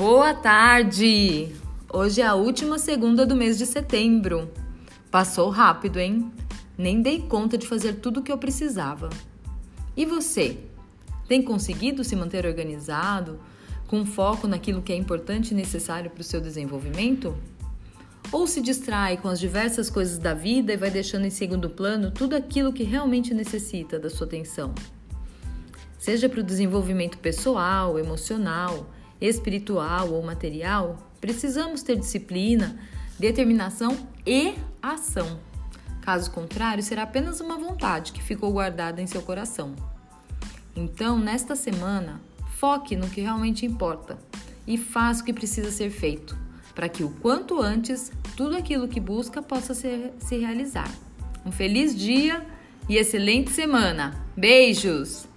Boa tarde! Hoje é a última segunda do mês de setembro. Passou rápido, hein? Nem dei conta de fazer tudo o que eu precisava. E você? Tem conseguido se manter organizado, com foco naquilo que é importante e necessário para o seu desenvolvimento? Ou se distrai com as diversas coisas da vida e vai deixando em segundo plano tudo aquilo que realmente necessita da sua atenção? Seja para o desenvolvimento pessoal, emocional, espiritual ou material, precisamos ter disciplina, determinação e ação. Caso contrário, será apenas uma vontade que ficou guardada em seu coração. Então, nesta semana, foque no que realmente importa e faça o que precisa ser feito, para que o quanto antes tudo aquilo que busca possa ser, se realizar. Um feliz dia e excelente semana! Beijos!